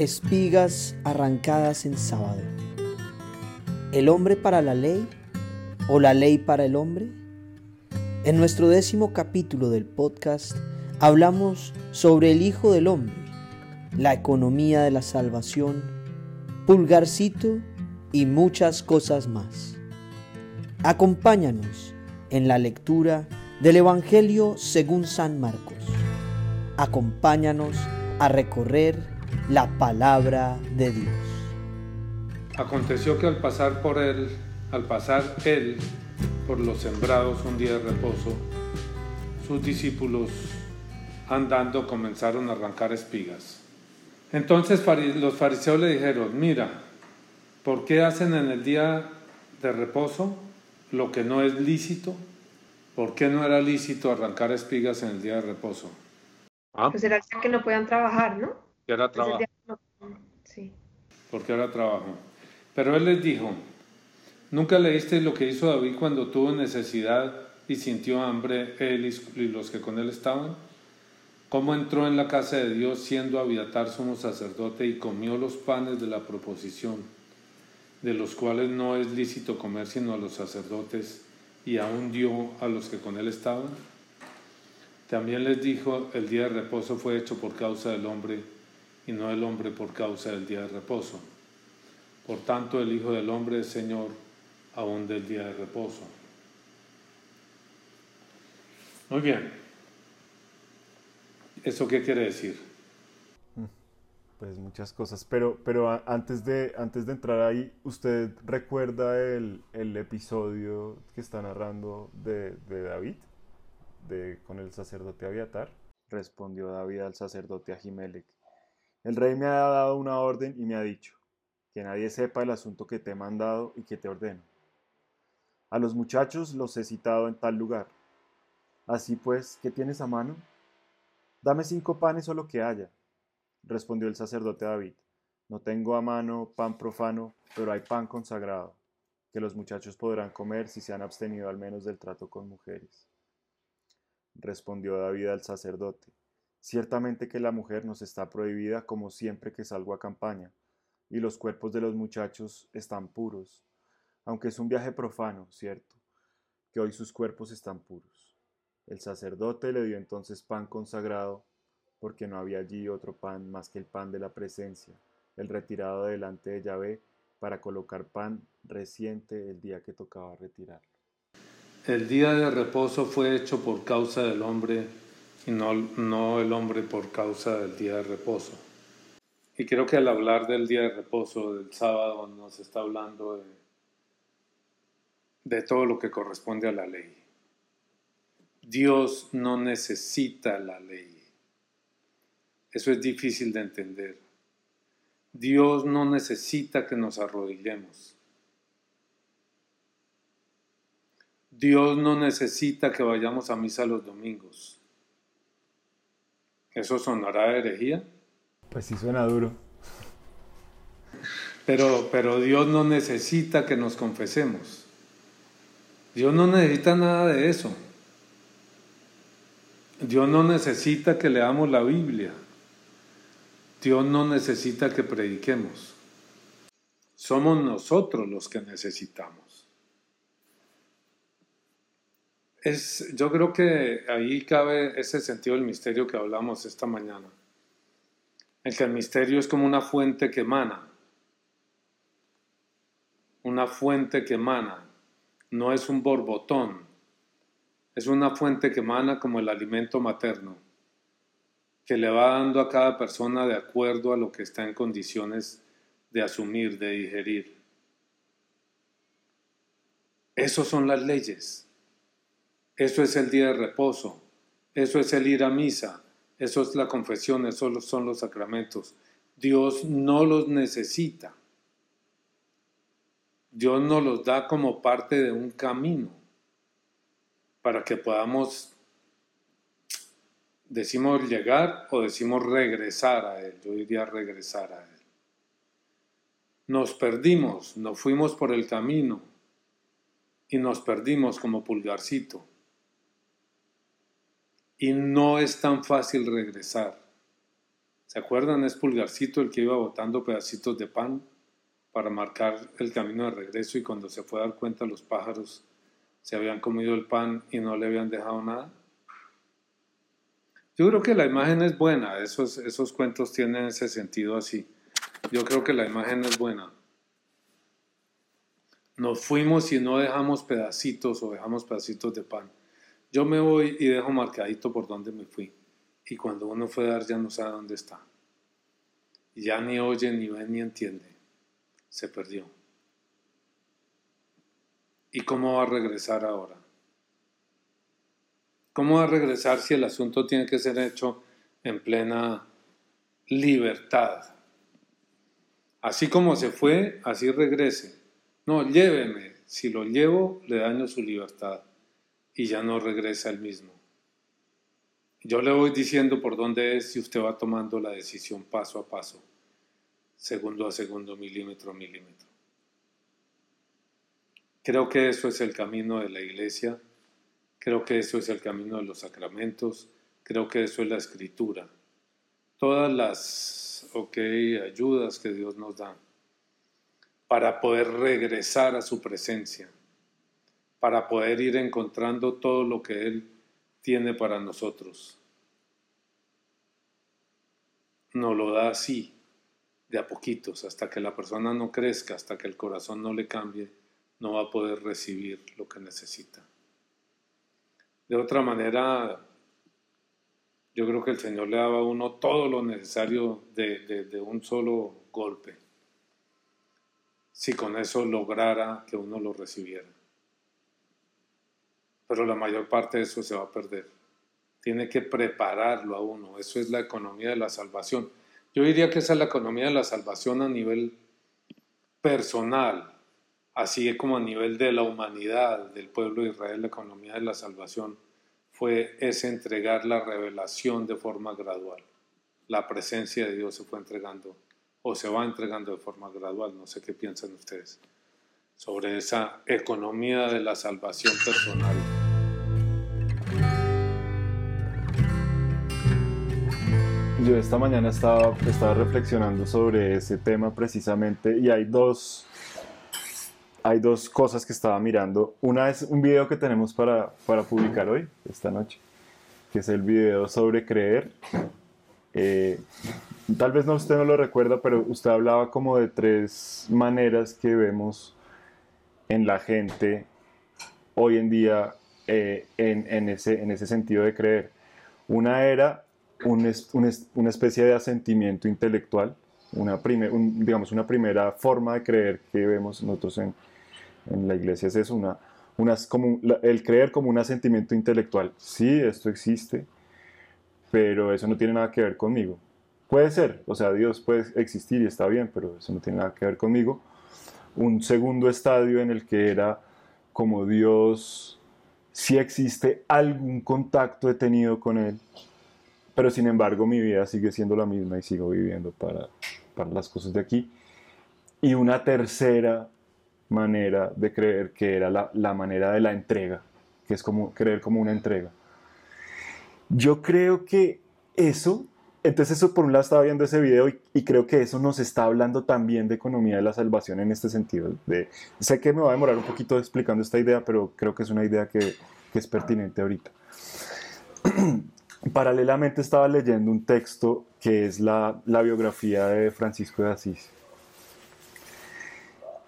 Espigas arrancadas en sábado. ¿El hombre para la ley o la ley para el hombre? En nuestro décimo capítulo del podcast hablamos sobre el Hijo del Hombre, la economía de la salvación, pulgarcito y muchas cosas más. Acompáñanos en la lectura del Evangelio según San Marcos. Acompáñanos a recorrer la palabra de Dios. Aconteció que al pasar por él, al pasar él por los sembrados un día de reposo, sus discípulos andando comenzaron a arrancar espigas. Entonces los fariseos le dijeron, mira, ¿por qué hacen en el día de reposo lo que no es lícito? ¿Por qué no era lícito arrancar espigas en el día de reposo? ¿Ah? Pues era que no puedan trabajar, ¿no? Era trabajo. Sí. Porque era trabajo. Pero él les dijo, ¿nunca leíste lo que hizo David cuando tuvo necesidad y sintió hambre él y los que con él estaban? ¿Cómo entró en la casa de Dios siendo Abiatar sumo sacerdote y comió los panes de la proposición, de los cuales no es lícito comer sino a los sacerdotes, y aún dio a los que con él estaban? También les dijo, el día de reposo fue hecho por causa del hombre, y no el hombre por causa del día de reposo. Por tanto, el Hijo del Hombre es Señor aún del día de reposo. Muy bien. ¿Eso qué quiere decir? Pues muchas cosas, pero, pero antes, de, antes de entrar ahí, ¿usted recuerda el, episodio que está narrando de, de David, de, con el sacerdote Abiatar? Respondió David al sacerdote Ahimelech el rey me ha dado una orden y me ha dicho, que nadie sepa el asunto que te he mandado y que te ordeno. A los muchachos los he citado en tal lugar. Así pues, ¿qué tienes a mano? Dame cinco panes o lo que haya, respondió el sacerdote David. No tengo a mano pan profano, pero hay pan consagrado, que los muchachos podrán comer si se han abstenido al menos del trato con mujeres. Respondió David al sacerdote. Ciertamente que la mujer nos está prohibida como siempre que salgo a campaña, y los cuerpos de los muchachos están puros, aunque es un viaje profano, cierto, que hoy sus cuerpos están puros. El sacerdote le dio entonces pan consagrado, porque no había allí otro pan más que el pan de la presencia, el retirado delante de Yahvé para colocar pan reciente el día que tocaba retirarlo. El día de reposo fue hecho por causa del hombre y no, no el hombre por causa del día de reposo. Y creo que al hablar del día de reposo, del sábado, nos está hablando de, de todo lo que corresponde a la ley. Dios no necesita la ley. Eso es difícil de entender. Dios no necesita que nos arrodillemos. Dios no necesita que vayamos a misa los domingos. ¿Eso sonará herejía? Pues sí suena duro. Pero, pero Dios no necesita que nos confesemos. Dios no necesita nada de eso. Dios no necesita que leamos la Biblia. Dios no necesita que prediquemos. Somos nosotros los que necesitamos es, yo creo que ahí cabe ese sentido del misterio que hablamos esta mañana. El que el misterio es como una fuente que emana. Una fuente que emana. No es un borbotón. Es una fuente que emana como el alimento materno, que le va dando a cada persona de acuerdo a lo que está en condiciones de asumir, de digerir. Esas son las leyes. Eso es el día de reposo, eso es el ir a misa, eso es la confesión, esos son los sacramentos. Dios no los necesita. Dios nos los da como parte de un camino para que podamos, decimos llegar o decimos regresar a Él. Yo diría regresar a Él. Nos perdimos, nos fuimos por el camino y nos perdimos como pulgarcito y no es tan fácil regresar. ¿Se acuerdan? Es Pulgarcito el que iba botando pedacitos de pan para marcar el camino de regreso y cuando se fue a dar cuenta los pájaros se habían comido el pan y no le habían dejado nada. Yo creo que la imagen es buena, esos, esos cuentos tienen ese sentido así. Yo creo que la imagen es buena. Nos fuimos y no dejamos pedacitos o dejamos pedacitos de pan. Yo me voy y dejo marcadito por donde me fui y cuando uno fue a dar ya no sabe dónde está. Ya ni oye, ni ve, ni entiende. Se perdió. ¿Y cómo va a regresar ahora? ¿Cómo va a regresar si el asunto tiene que ser hecho en plena libertad? Así como se fue, así regrese. No, lléveme. Si lo llevo, le daño su libertad y ya no regresa el mismo. Yo le voy diciendo por dónde es y usted va tomando la decisión paso a paso, segundo a segundo, milímetro a milímetro. Creo que eso es el camino de la iglesia, creo que eso es el camino de los sacramentos, creo que eso es la escritura. Todas las ayudas que Dios nos da para poder regresar a su presencia, para poder ir encontrando todo lo que Él tiene para nosotros. Nos lo da así, de a poquitos, hasta que la persona no crezca, hasta que el corazón no le cambie, no va a poder recibir lo que necesita. De otra manera, yo creo que el Señor le daba a uno todo lo necesario de, de un solo golpe, si con eso lograra que uno lo recibiera pero la mayor parte de eso se va a perder. Tiene que prepararlo a uno, eso es la economía de la salvación. Yo diría que esa es la economía de la salvación a nivel personal, así como a nivel de la humanidad, del pueblo de Israel, la economía de la salvación fue ese entregar la revelación de forma gradual. La presencia de Dios se fue entregando o se va entregando de forma gradual, no sé qué piensan ustedes sobre esa economía de la salvación personal. Yo esta mañana estaba, estaba reflexionando sobre ese tema precisamente y hay dos, hay dos cosas que estaba mirando. Una es un video que tenemos para, para publicar hoy, esta noche, que es el video sobre creer. Eh, tal vez no, usted no lo recuerda, pero usted hablaba como de tres maneras que vemos en la gente hoy en día eh, en, ese, en ese sentido de creer. Una era una especie de asentimiento intelectual, una digamos, una primera forma de creer que vemos nosotros en, la iglesia es eso, una, como, el creer como un asentimiento intelectual. Sí, esto existe, pero eso no tiene nada que ver conmigo. Puede ser, o sea, Dios puede existir y está bien, pero eso no tiene nada que ver conmigo un segundo estadio en el que era como Dios, si existe algún contacto he tenido con Él, pero sin embargo mi vida sigue siendo la misma y sigo viviendo para, para las cosas de aquí. Y una tercera manera de creer que era la, la manera de la entrega, que es como creer como una entrega. Yo creo que eso entonces eso por un lado estaba viendo ese video y, creo que eso nos está hablando también de economía de la salvación en este sentido. De, sé que me va a demorar un poquito explicando esta idea, pero creo que es una idea que, es pertinente ahorita. Paralelamente estaba leyendo un texto que es la, biografía de Francisco de Asís.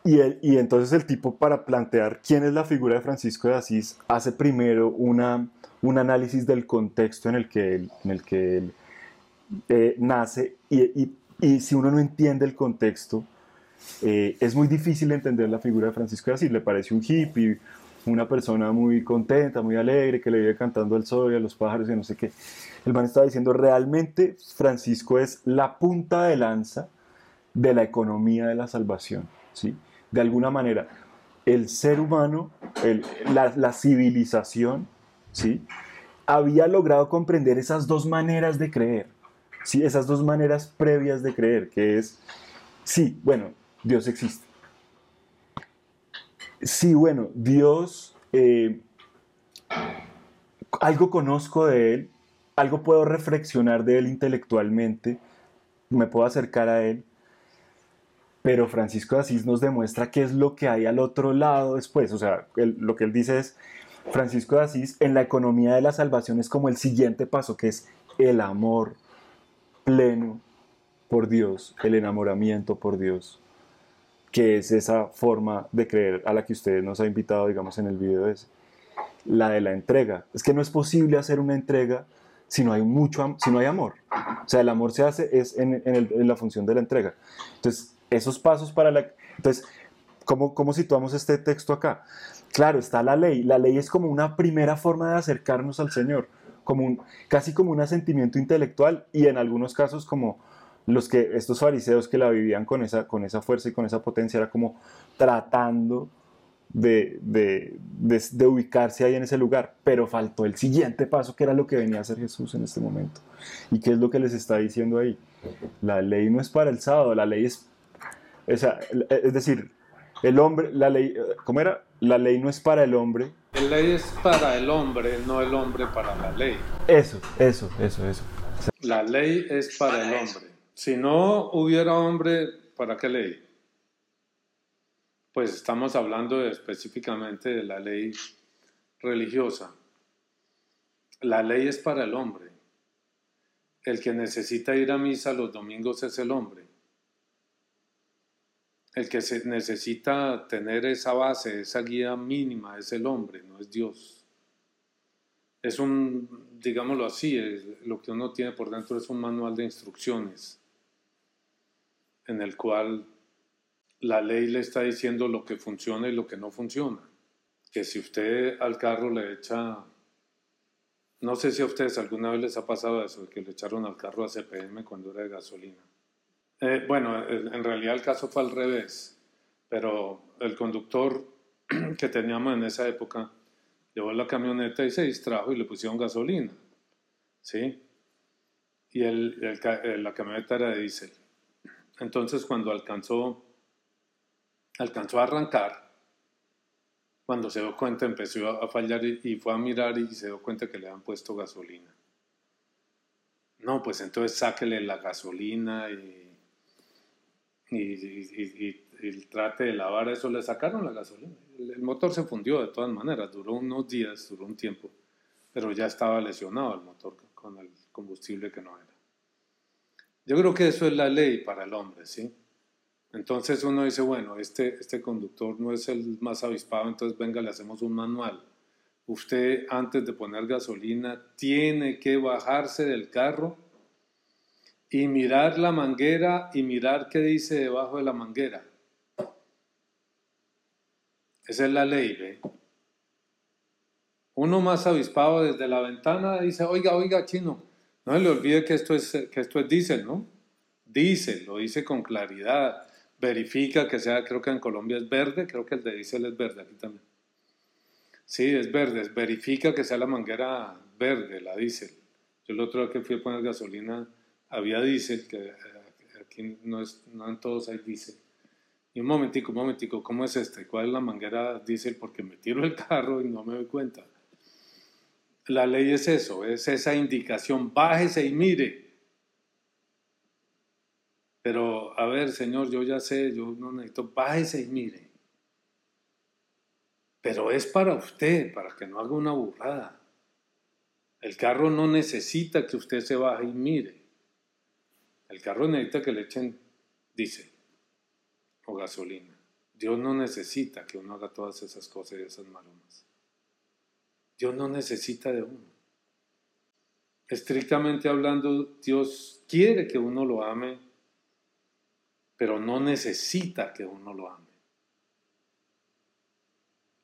Y, y entonces el tipo para plantear quién es la figura de Francisco de Asís hace primero una, un análisis del contexto en el que él, en el que él eh, nace y, si uno no entiende el contexto, eh, es muy difícil entender la figura de Francisco de Asís. Le parece un hippie, una persona muy contenta, muy alegre, que le vive cantando al sol y a los pájaros y no sé qué. El man estaba diciendo, realmente Francisco es la punta de lanza de la economía de la salvación. ¿sí? De alguna manera, el ser humano, la, la, civilización, ¿sí? había logrado comprender esas dos maneras de creer. Sí, esas dos maneras previas de creer, que es, sí, bueno, Dios existe. Sí, bueno, Dios, eh, algo conozco de Él, algo puedo reflexionar de Él intelectualmente, me puedo acercar a Él, pero Francisco de Asís nos demuestra qué es lo que hay al otro lado después. O sea, lo que él dice es, Francisco de Asís en la economía de la salvación es como el siguiente paso, que es el amor pleno por Dios, el enamoramiento por Dios, que es esa forma de creer a la que usted nos ha invitado, digamos, en el video ese, la de la entrega. Es que no es posible hacer una entrega si no hay mucho, si no hay amor. O sea, el amor se hace es en, la función de la entrega. Entonces, esos pasos para la... Entonces, ¿cómo, ¿cómo situamos este texto acá? Claro, está la ley. La ley es como una primera forma de acercarnos al Señor, como casi como un asentimiento intelectual y en algunos casos como los que estos fariseos que la vivían con esa, con esa fuerza y con esa potencia era como tratando de, de, de, ubicarse ahí en ese lugar, pero faltó el siguiente paso que era lo que venía a hacer Jesús en este momento. ¿Y qué es lo que les está diciendo ahí? La ley no es para el sábado, la ley es, es decir, el hombre, la ley, ¿cómo era? La ley no es para el hombre. La ley es para el hombre, no el hombre para la ley. Eso, eso, eso, eso. La ley es para el hombre. Si no hubiera hombre, ¿para qué ley? Pues estamos hablando específicamente de la ley religiosa. La ley es para el hombre. El que necesita ir a misa los domingos es el hombre. El que se necesita tener esa base, esa guía mínima es el hombre, no es Dios. Es un, digámoslo así, lo que uno tiene por dentro es un manual de instrucciones en el cual la ley le está diciendo lo que funciona y lo que no funciona. Que si usted al carro le echa, no sé si a ustedes alguna vez les ha pasado eso, que le echaron al carro a CPM cuando era de gasolina. Eh, bueno, en realidad el caso fue al revés, pero el conductor que teníamos en esa época llevó la camioneta y se distrajo y le pusieron gasolina, ¿sí? Y el, la camioneta era de diésel. Entonces cuando alcanzó, alcanzó a arrancar, cuando se dio cuenta empezó a fallar y, fue a mirar y se dio cuenta que le habían puesto gasolina. No, pues entonces sáquele la gasolina y, y, trate de lavar eso, le sacaron la gasolina. El, motor se fundió de todas maneras, duró unos días, duró un tiempo, pero ya estaba lesionado el motor con el combustible que no era. Yo creo que eso es la ley para el hombre, ¿sí? Entonces uno dice, bueno, este, este conductor no es el más avispado, entonces venga, le hacemos un manual. Usted antes de poner gasolina tiene que bajarse del carro y mirar la manguera y mirar qué dice debajo de la manguera. Esa es la ley, ¿ve? Uno más avispado desde la ventana dice, oiga, oiga, chino, no le olvide que esto es, que esto es diésel, ¿no? Dice, lo dice con claridad. Verifica que sea, creo que en Colombia es verde, creo que el de diésel es verde aquí también. Sí, es verde. Verifica que sea la manguera verde, la diésel. Yo el otro día que fui a poner gasolina había diésel, que eh, aquí no, es, no en todos hay diésel. Y un momentico, un momentico, ¿cómo es este? ¿Cuál es la manguera diésel? Porque me tiro el carro y no me doy cuenta. La ley es eso, es esa indicación, bájese y mire. Pero, a ver, Señor, yo ya sé, yo no necesito, bájese y mire. Pero es para usted, para que no haga una burrada. El carro no necesita que usted se baje y mire. El carro necesita que le echen diésel o gasolina. Dios no necesita que uno haga todas esas cosas y esas maromas. Dios no necesita de uno. Estrictamente hablando, Dios quiere que uno lo ame, pero no necesita que uno lo ame.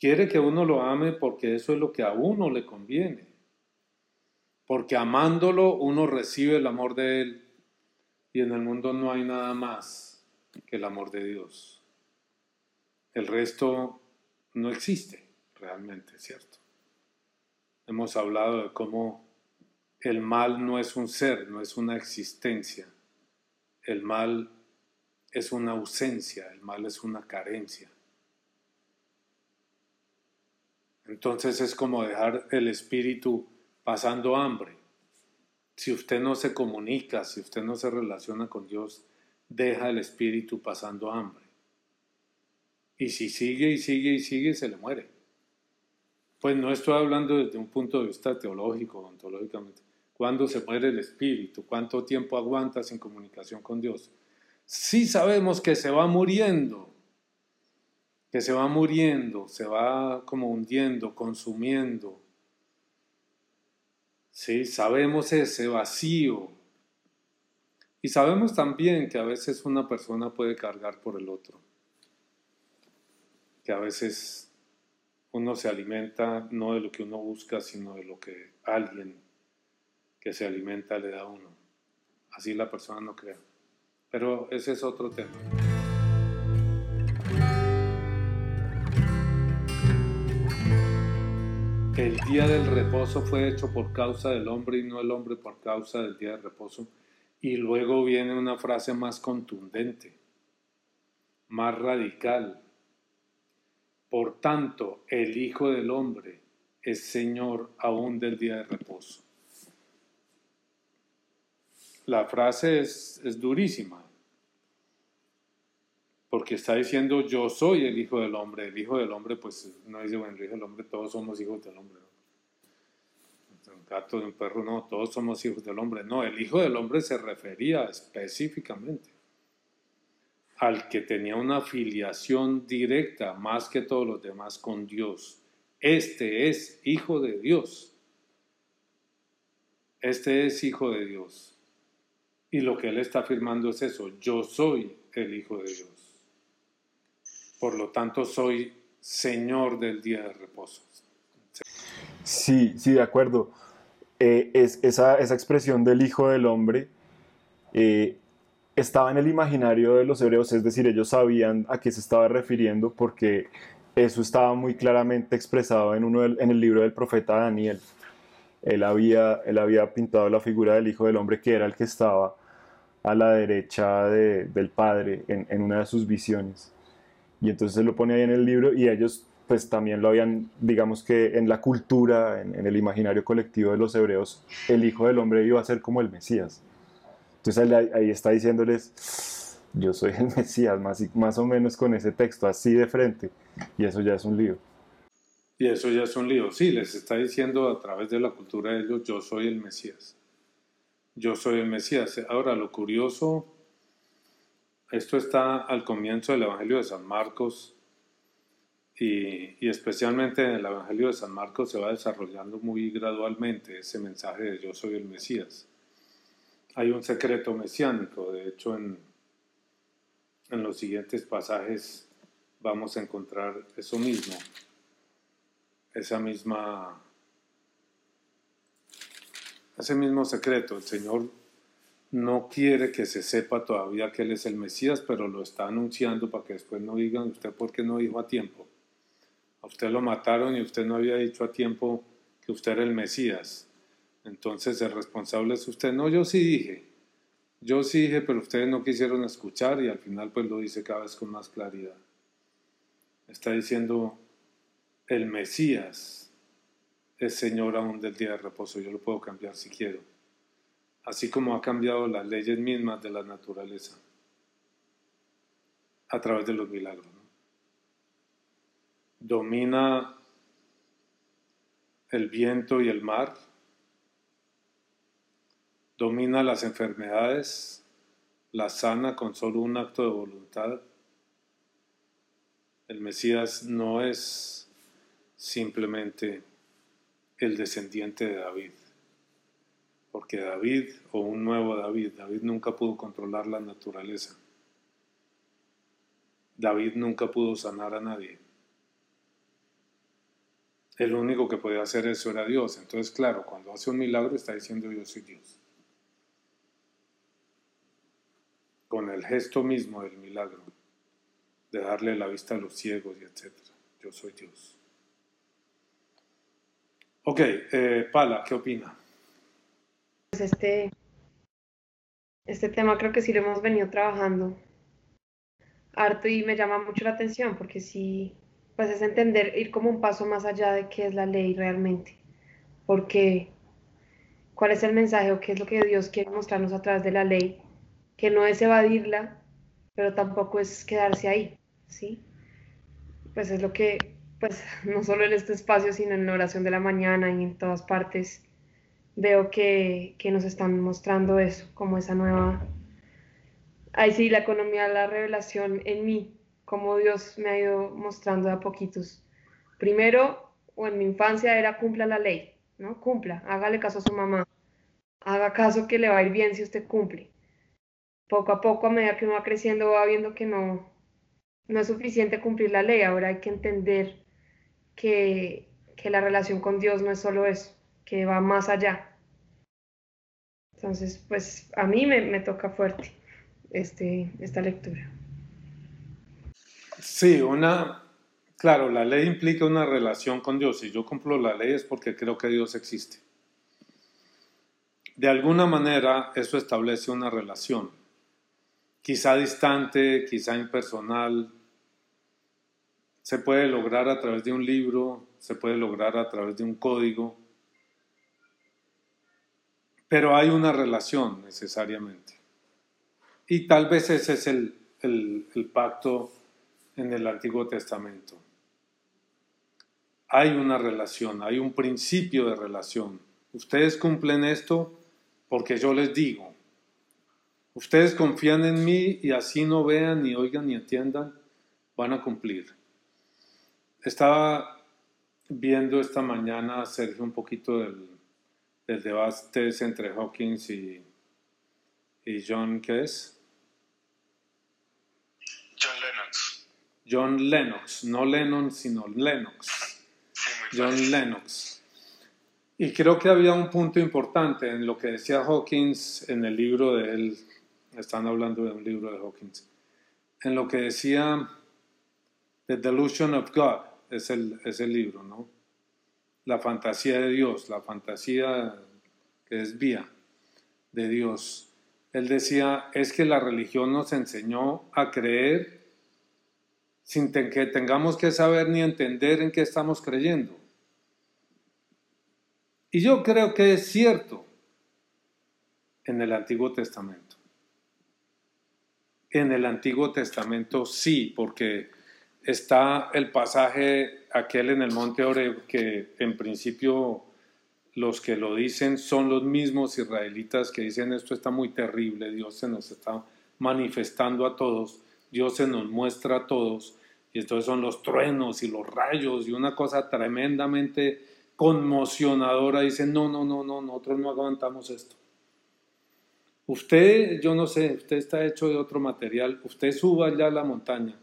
Quiere que uno lo ame porque eso es lo que a uno le conviene. Porque amándolo uno recibe el amor de Él y en el mundo no hay nada más que el amor de Dios. El resto no existe realmente, ¿cierto? Hemos hablado de cómo el mal no es un ser, no es una existencia. El mal es una ausencia, el mal es una carencia. Entonces es como dejar el espíritu pasando hambre. Si usted no se comunica, si usted no se relaciona con Dios, deja el espíritu pasando hambre. Y si sigue y sigue y sigue, se le muere. Pues no estoy hablando desde un punto de vista teológico, ontológicamente. ¿Cuándo se muere el espíritu? ¿Cuánto tiempo aguanta sin comunicación con Dios? Sí sabemos que se va muriendo, que se va muriendo, se va como hundiendo, consumiendo. Sí, sabemos ese vacío. Y sabemos también que a veces una persona puede cargar por el otro. Que a veces uno se alimenta no de lo que uno busca, sino de lo que alguien que se alimenta le da a uno. Así la persona no crea. Pero ese es otro tema. El día del reposo fue hecho por causa del hombre y no el hombre por causa del día de reposo. Y luego viene una frase más contundente, más radical. Por tanto, el Hijo del Hombre es Señor aún del día de reposo la frase es, durísima, porque está diciendo yo soy el Hijo del Hombre. El Hijo del Hombre, pues no dice, bueno, el Hijo del Hombre, todos somos hijos del hombre. Un gato, un perro, no, todos somos hijos del hombre. No, el Hijo del Hombre se refería específicamente al que tenía una filiación directa, más que todos los demás, con Dios. Este es Hijo de Dios. Este es Hijo de Dios. Y lo que él está afirmando es eso, yo soy el Hijo de Dios. Por lo tanto, soy Señor del día de reposo. Sí, sí, de acuerdo. Eh, es, esa, expresión del Hijo del Hombre eh, estaba en el imaginario de los hebreos, es decir, ellos sabían a qué se estaba refiriendo porque eso estaba muy claramente expresado en, uno en el libro del profeta Daniel él había, él había pintado la figura del Hijo del Hombre que era el que estaba a la derecha del Padre en, una de sus visiones. Y entonces lo pone ahí en el libro y ellos pues también lo habían, digamos que en la cultura, en, el imaginario colectivo de los hebreos, el Hijo del Hombre iba a ser como el Mesías. Entonces ahí, está diciéndoles, yo soy el Mesías, más, más o menos con ese texto, así de frente. Y eso ya es un lío. Y eso ya es un lío. Sí, les está diciendo a través de la cultura de ellos, yo soy el Mesías. Yo soy el Mesías. Ahora, lo curioso, esto está al comienzo del Evangelio de San Marcos y, especialmente en el Evangelio de San Marcos se va desarrollando muy gradualmente ese mensaje de yo soy el Mesías. Hay un secreto mesiánico, de hecho en, en los siguientes pasajes vamos a encontrar eso mismo esa misma, ese mismo secreto. El Señor no quiere que se sepa todavía que Él es el Mesías, pero lo está anunciando para que después no digan usted por qué no dijo a tiempo. A usted lo mataron y usted no había dicho a tiempo que usted era el Mesías. Entonces el responsable es usted. No, yo sí dije. Yo sí dije, pero ustedes no quisieron escuchar y al final pues lo dice cada vez con más claridad. Está diciendo, el Mesías es Señor aún del día de reposo. Yo lo puedo cambiar si quiero. Así como ha cambiado las leyes mismas de la naturaleza a través de los milagros. Domina el viento y el mar. Domina las enfermedades. La sana con solo un acto de voluntad. El Mesías no es simplemente el descendiente de David. Porque David, o un nuevo David, David nunca pudo controlar la naturaleza. David nunca pudo sanar a nadie. El único que podía hacer eso era Dios. Entonces, claro, cuando hace un milagro está diciendo yo soy Dios. Con el gesto mismo del milagro, de darle la vista a los ciegos y etc. Yo soy Dios. Ok, eh, Pala, ¿qué opina? Pues este, este tema creo que sí lo hemos venido trabajando harto y me llama mucho la atención porque sí, pues es entender, ir como un paso más allá de qué es la ley realmente. Porque cuál es el mensaje o qué es lo que Dios quiere mostrarnos a través de la ley, que no es evadirla, pero tampoco es quedarse ahí, ¿sí? Pues es lo que, pues no solo en este espacio, sino en la oración de la mañana y en todas partes, veo que, que nos están mostrando eso, como esa nueva, ahí sí, la economía, la revelación en mí, como Dios me ha ido mostrando a poquitos. Primero, o en mi infancia era cumpla la ley, ¿no? Cumpla, hágale caso a su mamá, haga caso que le va a ir bien si usted cumple. Poco a poco, a medida que uno va creciendo, va viendo que no, no es suficiente cumplir la ley, ahora hay que entender que, que la relación con Dios no es solo eso, que va más allá. Entonces, pues a mí me, me toca fuerte este, esta lectura. Sí, una, claro, la ley implica una relación con Dios. Si yo cumplo la ley es porque creo que Dios existe. De alguna manera eso establece una relación, quizá distante, quizá impersonal. Se puede lograr a través de un libro, se puede lograr a través de un código, pero hay una relación necesariamente. Y tal vez ese es el, el pacto en el Antiguo Testamento. Hay una relación, hay un principio de relación. Ustedes cumplen esto porque yo les digo. Ustedes confían en mí y así no vean, ni oigan, ni entiendan, van a cumplir. Estaba viendo esta mañana, Sergio, un poquito del, del debate entre Hawkins y, y John, ¿qué es? John Lennox, no Lennon, sino Lennox. John Lennox. Y creo que había un punto importante en lo que decía Hawkins en el libro de él, están hablando de un libro de Hawkins, en lo que decía The Delusion of God, es el, es el libro, ¿no? La fantasía de Dios, la fantasía que desvía de Dios. Él decía, es que la religión nos enseñó a creer sin que tengamos que saber ni entender en qué estamos creyendo. Y yo creo que es cierto en el Antiguo Testamento. En el Antiguo Testamento sí, porque está el pasaje aquel en el monte Oreb que en principio los que lo dicen son los mismos israelitas que dicen esto está muy terrible, Dios se nos está manifestando a todos, Dios se nos muestra a todos y entonces son los truenos y los rayos y una cosa tremendamente conmocionadora. Dicen, no, no, no, no, nosotros no aguantamos esto. Usted, yo no sé, usted está hecho de otro material, usted suba allá a la montaña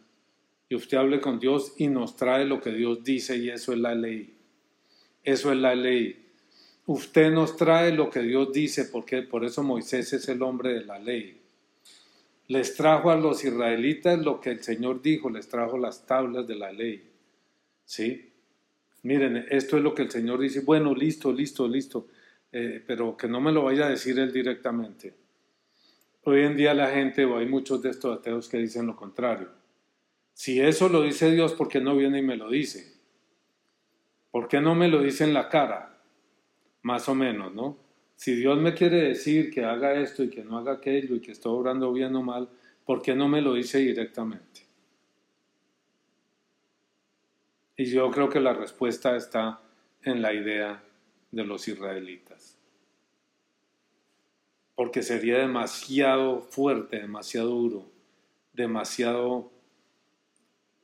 y usted hable con Dios y nos trae lo que Dios dice y eso es la ley. Eso es la ley. Usted nos trae lo que Dios dice porque por eso Moisés es el hombre de la ley les trajo a los israelitas lo que el Señor dijo, les trajo las tablas de la ley. ¿Sí? Miren, esto es lo que el Señor dice, bueno, listo, listo, listo, eh, pero que no me lo vaya a decir él directamente. Hoy en día la gente, o hay muchos de estos ateos que dicen lo contrario. Si eso lo dice Dios, ¿por qué no viene y me lo dice? ¿Por qué no me lo dice en la cara? Más o menos, ¿no? Si Dios me quiere decir que haga esto y que no haga aquello y que estoy obrando bien o mal, ¿por qué no me lo dice directamente? Y yo creo que la respuesta está en la idea de los israelitas. Porque sería demasiado fuerte, demasiado duro, demasiado...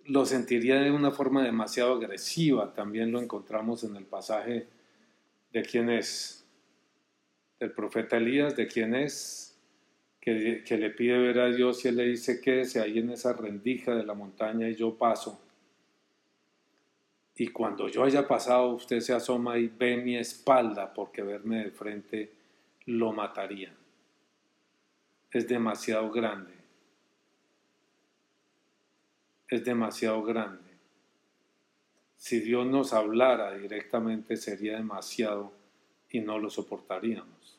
Lo sentiría de una forma demasiado agresiva. También lo encontramos en el pasaje de quién es el profeta Elías, de quién es, que, le pide ver a Dios y él le dice, quédese ahí en esa rendija de la montaña y yo paso. Y cuando yo haya pasado, usted se asoma y ve mi espalda, porque verme de frente lo mataría. Es demasiado grande. Es demasiado grande. Si Dios nos hablara directamente sería demasiado y no lo soportaríamos.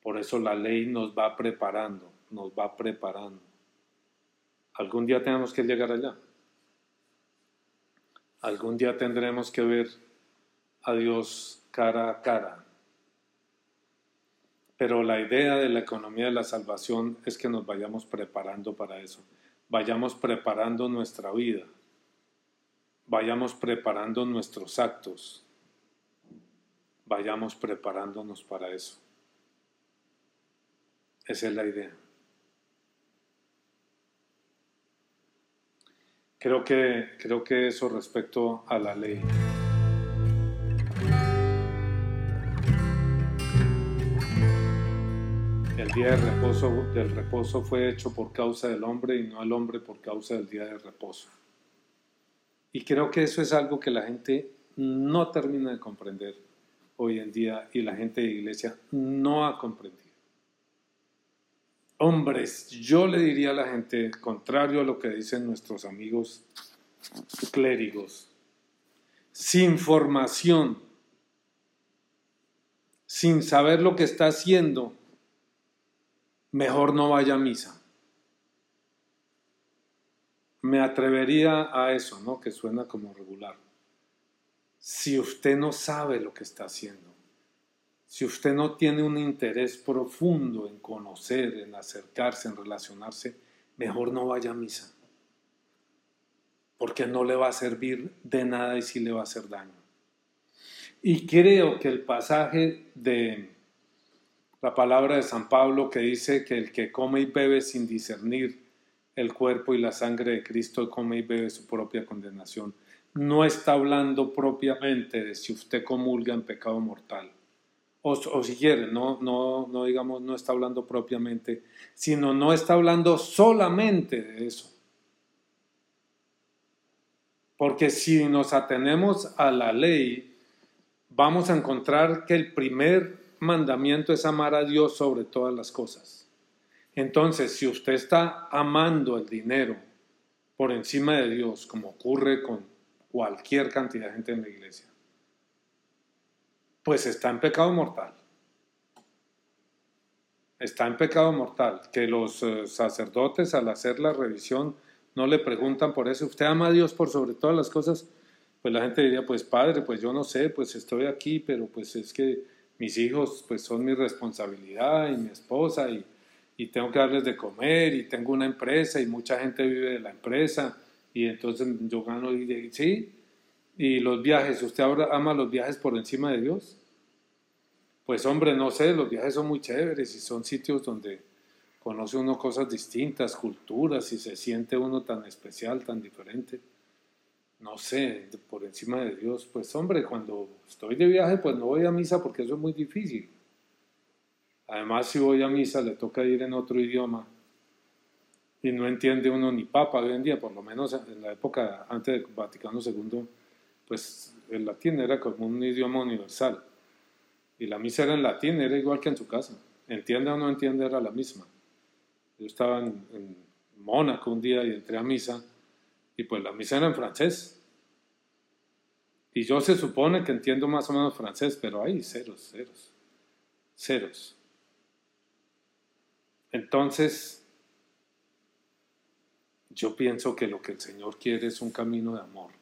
Por eso la ley nos va preparando, nos va preparando. Algún día tenemos que llegar allá. Algún día tendremos que ver a Dios cara a cara. Pero la idea de la economía de la salvación es que nos vayamos preparando para eso, vayamos preparando nuestra vida, vayamos preparando nuestros actos, vayamos preparándonos para eso. Esa es la idea. Creo que, creo que eso respecto a la ley. Día de reposo, del reposo fue hecho por causa del hombre y no el hombre por causa del día de reposo. Y creo que eso es algo que la gente no termina de comprender hoy en día y la gente de iglesia no ha comprendido. Hombres, yo le diría a la gente, contrario a lo que dicen nuestros amigos clérigos, sin formación, sin saber lo que está haciendo, mejor no vaya a misa. Me atrevería a eso, ¿no? Que suena como regular. Si usted no sabe lo que está haciendo, si usted no tiene un interés profundo en conocer, en acercarse, en relacionarse, mejor no vaya a misa. Porque no le va a servir de nada y sí le va a hacer daño. Y creo que el pasaje de la palabra de San Pablo que dice que el que come y bebe sin discernir el cuerpo y la sangre de Cristo come y bebe su propia condenación, no está hablando propiamente de si usted comulga en pecado mortal o, si quiere, no, no, no digamos, no está hablando propiamente, sino no está hablando solamente de eso. Porque si nos atenemos a la ley, vamos a encontrar que el primer mandamiento es amar a Dios sobre todas las cosas. Entonces, si usted está amando el dinero por encima de Dios, como ocurre con cualquier cantidad de gente en la iglesia, pues está en pecado mortal. Está en pecado mortal. Que los eh, sacerdotes al hacer la revisión no le preguntan por eso, ¿usted ama a Dios por sobre todas las cosas? Pues la gente diría, pues padre, pues yo no sé, pues estoy aquí, pero pues es que mis hijos pues son mi responsabilidad y mi esposa y, y tengo que darles de comer y tengo una empresa y mucha gente vive de la empresa y entonces yo gano y sí, y los viajes, ¿usted ahora ama los viajes por encima de Dios? Pues hombre, no sé, los viajes son muy chéveres y son sitios donde conoce uno cosas distintas, culturas y se siente uno tan especial, tan diferente. No sé, por encima de Dios, pues hombre, cuando estoy de viaje pues no voy a misa porque eso es muy difícil. Además, si voy a misa le toca ir en otro idioma y no entiende uno ni papa hoy en día, por lo menos en la época antes de Vaticano II pues el latín era como un idioma universal. Y la misa era en latín, era igual que en su casa. Entienda o no entiende, era la misma. Yo estaba en, Mónaco un día y entré a misa, y pues la misa era en francés. Y yo se supone que entiendo más o menos francés, pero hay ceros, ceros, ceros. Entonces, yo pienso que lo que el Señor quiere es un camino de amor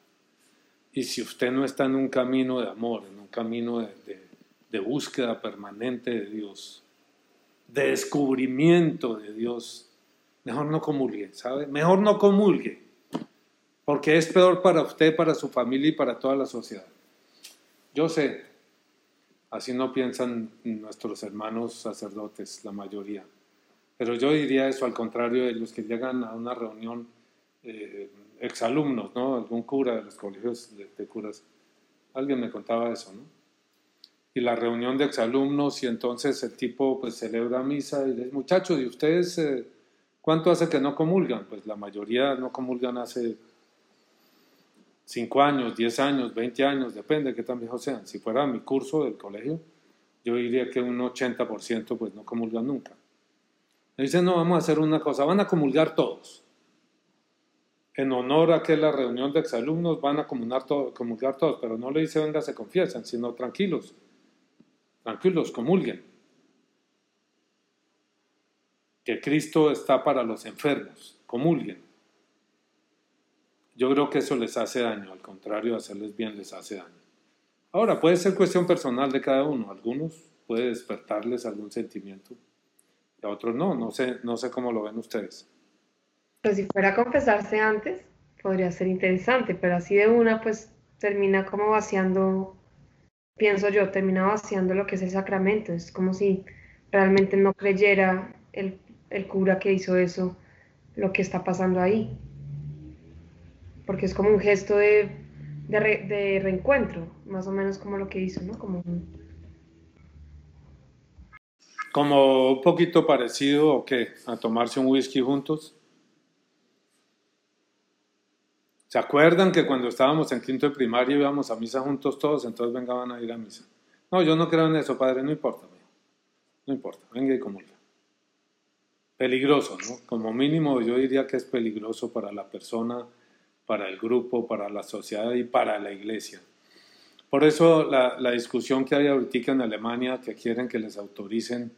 y si usted no está en un camino de amor, en un camino de, búsqueda permanente de Dios, de descubrimiento de Dios, mejor no comulgue, ¿sabe? Mejor no comulgue, porque es peor para usted, para su familia y para toda la sociedad. Yo sé, así no piensan nuestros hermanos sacerdotes, la mayoría, pero yo diría eso al contrario de los que llegan a una reunión eh, exalumnos, ¿no? Algún cura de los colegios de, curas. Alguien me contaba eso, ¿no? Y la reunión de exalumnos y entonces el tipo pues celebra misa y dice, muchachos, ¿y ustedes eh, cuánto hace que no comulgan? Pues la mayoría no comulgan hace 5 años, 10 años, 20 años, depende de qué tan viejos sean. Si fuera mi curso del colegio, yo diría que un 80% pues no comulgan nunca. Me dicen, no, vamos a hacer una cosa, van a comulgar todos en honor a que la reunión de exalumnos van a comulgar, comulgar todos, pero no le dice venga, se confiesan, sino tranquilos, tranquilos, comulguen. Que Cristo está para los enfermos, comulguen. Yo creo que eso les hace daño, al contrario, hacerles bien les hace daño. Ahora, puede ser cuestión personal de cada uno. Algunos puede despertarles algún sentimiento. Y a otros no, no sé, no sé cómo lo ven ustedes. Pues si fuera a confesarse antes, podría ser interesante, pero así de una, pues termina como vaciando, pienso yo, termina vaciando lo que es el sacramento. Es como si realmente no creyera el, el cura que hizo eso, lo que está pasando ahí. Porque es como un gesto de, de, reencuentro, más o menos como lo que hizo, ¿no? Como Como un poquito parecido, ¿o qué? A tomarse un whisky juntos. ¿Se acuerdan que cuando estábamos en quinto de primaria íbamos a misa juntos todos, entonces vengaban a ir a misa? No, yo no creo en eso, padre, no importa, no importa, venga y comulga. Peligroso, ¿no? Como mínimo yo diría que es peligroso para la persona, para el grupo, para la sociedad y para la iglesia. Por eso la, la discusión que hay ahorita en Alemania, que quieren que les autoricen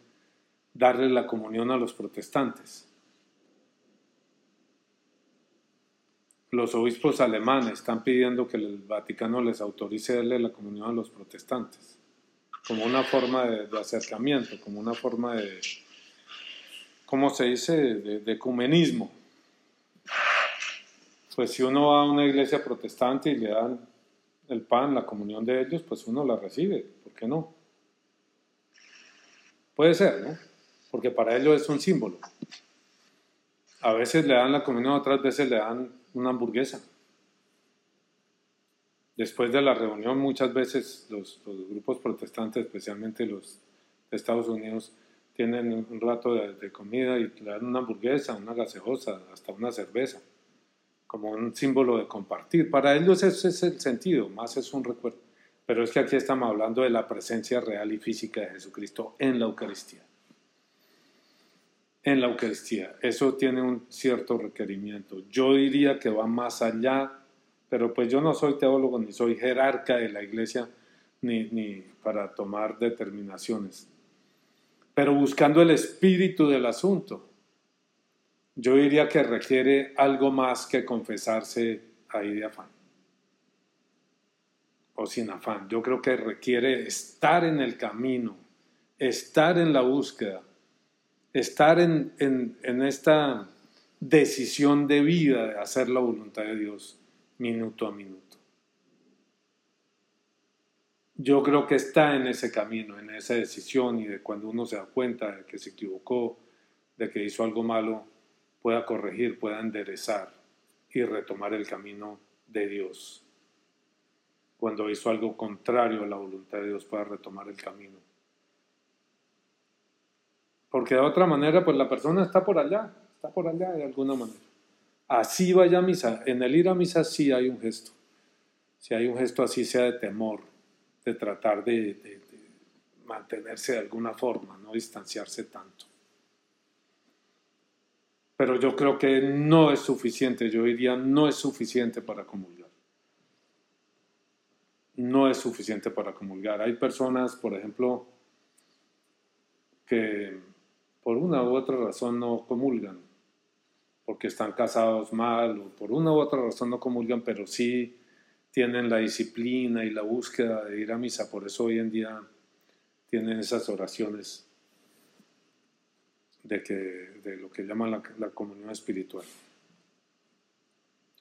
darle la comunión a los protestantes. los obispos alemanes están pidiendo que el Vaticano les autorice darle la comunión a los protestantes, como una forma de, acercamiento, como una forma de, ¿cómo se dice?, de, ecumenismo. Pues si uno va a una iglesia protestante y le dan el pan, la comunión de ellos, pues uno la recibe, ¿por qué no? Puede ser, ¿no? Porque para ellos es un símbolo. A veces le dan la comunión, otras veces le dan una hamburguesa. Después de la reunión, muchas veces los, grupos protestantes, especialmente los de Estados Unidos, tienen un rato de, comida y le dan una hamburguesa, una gaseosa, hasta una cerveza, como un símbolo de compartir. Para ellos ese es el sentido, más es un recuerdo. Pero es que aquí estamos hablando de la presencia real y física de Jesucristo en la Eucaristía en la Eucaristía. Eso tiene un cierto requerimiento. Yo diría que va más allá, pero pues yo no soy teólogo ni soy jerarca de la iglesia ni, ni para tomar determinaciones. Pero buscando el espíritu del asunto, yo diría que requiere algo más que confesarse ahí de afán o sin afán. Yo creo que requiere estar en el camino, estar en la búsqueda estar en, esta decisión de vida de hacer la voluntad de Dios minuto a minuto. Yo creo que está en ese camino, en esa decisión y de cuando uno se da cuenta de que se equivocó, de que hizo algo malo, pueda corregir, pueda enderezar y retomar el camino de Dios. Cuando hizo algo contrario a la voluntad de Dios, pueda retomar el camino porque de otra manera, pues la persona está por allá, está por allá de alguna manera. Así vaya a misa. En el ir a misa sí hay un gesto. Si hay un gesto así sea de temor, de tratar de, mantenerse de alguna forma, no distanciarse tanto. Pero yo creo que no es suficiente, yo diría no es suficiente para comulgar. No es suficiente para comulgar. Hay personas, por ejemplo, que por una u otra razón no comulgan, porque están casados mal o por una u otra razón no comulgan, pero sí tienen la disciplina y la búsqueda de ir a misa, por eso hoy en día tienen esas oraciones de, que, de lo que llaman la, la comunión espiritual.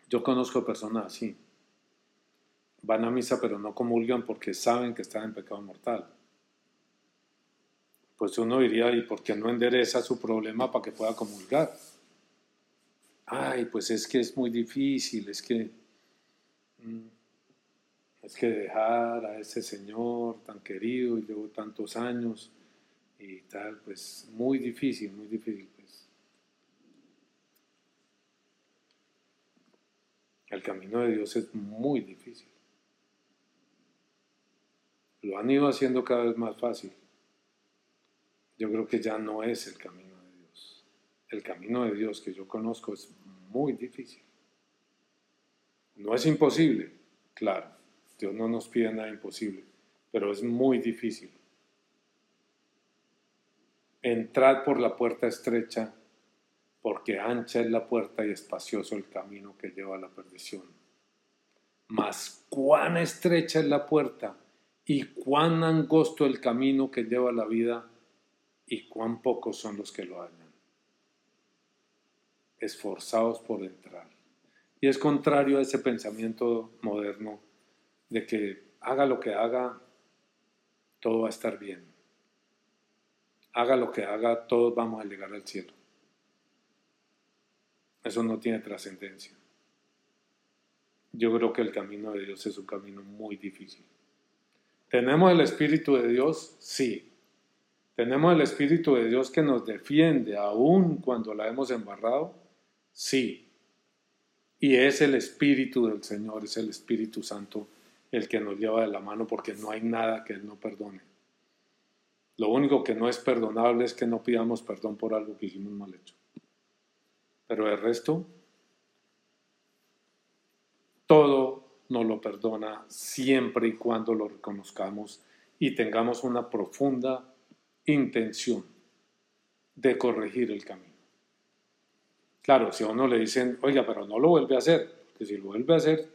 Yo conozco personas así, van a misa pero no comulgan porque saben que están en pecado mortal pues uno diría, ¿y por qué no endereza su problema para que pueda comulgar? Ay, pues es que es muy difícil, es que mm, es que dejar a ese señor tan querido y llevo tantos años y tal, pues muy difícil, muy difícil. Pues. El camino de Dios es muy difícil. Lo han ido haciendo cada vez más fácil yo creo que ya no es el camino de Dios. El camino de Dios que yo conozco es muy difícil. No es imposible, claro. Dios no nos pide nada imposible, pero es muy difícil. Entrad por la puerta estrecha, porque ancha es la puerta y espacioso el camino que lleva a la perdición. Mas cuán estrecha es la puerta y cuán angosto el camino que lleva a la vida y cuán pocos son los que lo hallan. Esforzados por entrar. Y es contrario a ese pensamiento moderno de que haga lo que haga, todo va a estar bien. Haga lo que haga, todos vamos a llegar al cielo. Eso no tiene trascendencia. Yo creo que el camino de Dios es un camino muy difícil. ¿Tenemos el Espíritu de Dios? Sí. ¿Tenemos el Espíritu de Dios que nos defiende aún cuando la hemos embarrado? Sí. Y es el Espíritu del Señor, es el Espíritu Santo el que nos lleva de la mano porque no hay nada que Él no perdone. Lo único que no es perdonable es que no pidamos perdón por algo que hicimos mal hecho. Pero el resto, todo nos lo perdona siempre y cuando lo reconozcamos y tengamos una profunda intención de corregir el camino. Claro, si a uno le dicen, oiga, pero no lo vuelve a hacer, porque si lo vuelve a hacer,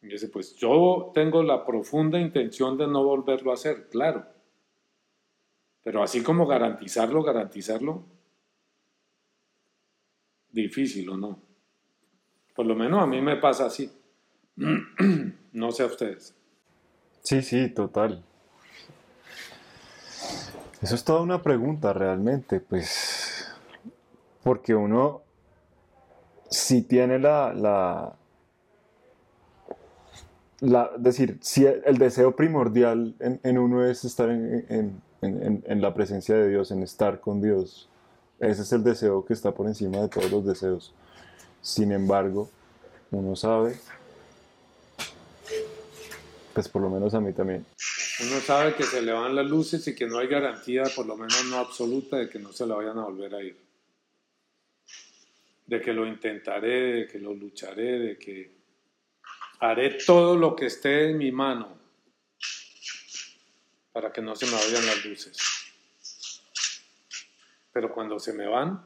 dice, pues yo tengo la profunda intención de no volverlo a hacer, claro. Pero así como garantizarlo, garantizarlo, difícil o no. Por lo menos a mí me pasa así. no sé a ustedes. Sí, sí, total. Eso es toda una pregunta realmente, pues, porque uno si tiene la, la, decir, si el deseo primordial en, uno es estar en, en, la presencia de Dios, en estar con Dios, ese es el deseo que está por encima de todos los deseos. Sin embargo, uno sabe, pues por lo menos a mí también, uno sabe que se le van las luces y que no hay garantía, por lo menos no absoluta, de que no se la vayan a volver a ir. De que lo intentaré, de que lo lucharé, de que haré todo lo que esté en mi mano para que no se me vayan las luces. Pero cuando se me van,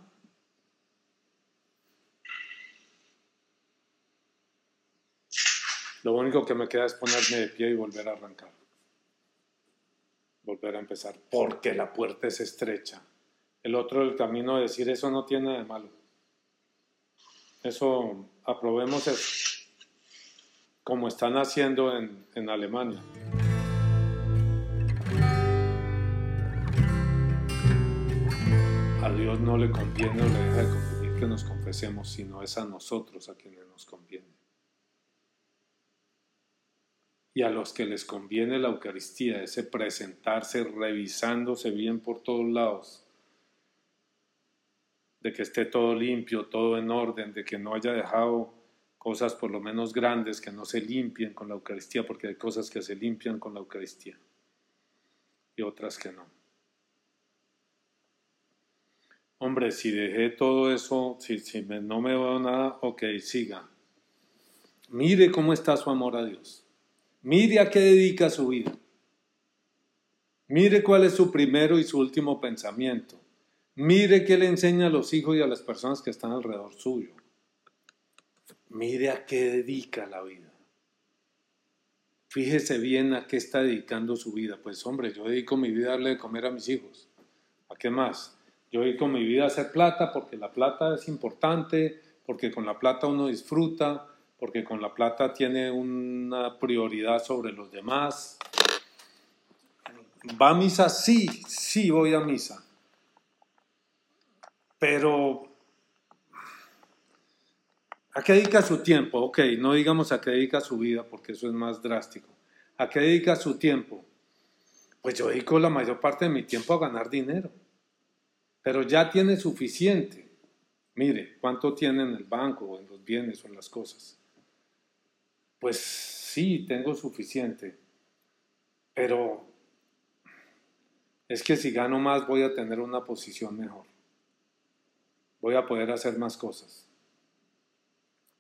lo único que me queda es ponerme de pie y volver a arrancar volver a empezar, porque la puerta es estrecha. El otro, el camino de decir eso no tiene de malo. Eso, aprobemos eso, como están haciendo en, en Alemania. Dios no le conviene o le deja de convenir que nos confesemos, sino es a nosotros a quienes nos conviene y a los que les conviene la Eucaristía, ese presentarse revisándose bien por todos lados, de que esté todo limpio, todo en orden, de que no haya dejado cosas por lo menos grandes que no se limpien con la Eucaristía, porque hay cosas que se limpian con la Eucaristía y otras que no. Hombre, si dejé todo eso, si, si no me veo nada, ok, siga. Mire cómo está su amor a Dios. Mire a qué dedica su vida. Mire cuál es su primero y su último pensamiento. Mire qué le enseña a los hijos y a las personas que están alrededor suyo. Mire a qué dedica la vida. Fíjese bien a qué está dedicando su vida. Pues hombre, yo dedico mi vida a darle de comer a mis hijos. ¿A qué más? Yo dedico mi vida a hacer plata porque la plata es importante, porque con la plata uno disfruta, porque con la plata tiene una prioridad sobre los demás. ¿Va a misa? Sí, sí voy a misa. Pero, ¿a qué dedica su tiempo? Ok, no digamos a qué dedica su vida, porque eso es más drástico. ¿A qué dedica su tiempo? Pues yo dedico la mayor parte de mi tiempo a ganar dinero. Pero ya tiene suficiente. Mire, ¿cuánto tiene en el banco o en los bienes o en las cosas? pues sí, tengo suficiente, pero es que si gano más voy a tener una posición mejor. Voy a poder hacer más cosas.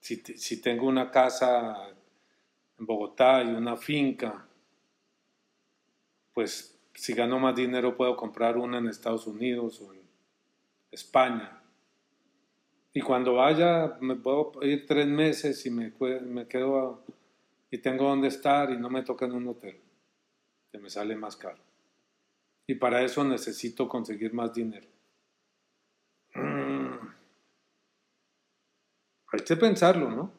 Si, si tengo una casa en Bogotá y una finca, pues si gano más dinero puedo comprar una en Estados Unidos o en España. Y cuando vaya, me puedo ir tres meses y me, me quedo y tengo donde estar y no me toca en un hotel. que me sale más caro. Y para eso necesito conseguir más dinero. Hay que pensarlo, ¿no?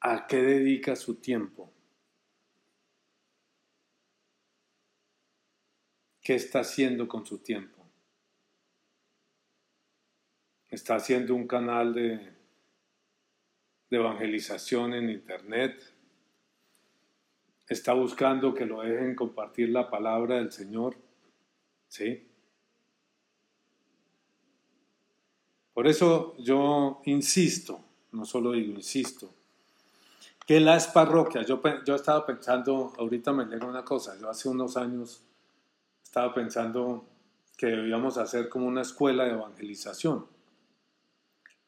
¿A qué dedica su tiempo? ¿Qué está haciendo con su tiempo? ¿Está haciendo un canal de, evangelización en Internet? ¿Está buscando que lo dejen compartir la palabra del Señor? ¿Sí? Por eso yo insisto, no solo digo, insisto, que las parroquias, yo, yo estaba pensando, ahorita me llega una cosa, yo hace unos años estaba pensando que debíamos hacer como una escuela de evangelización.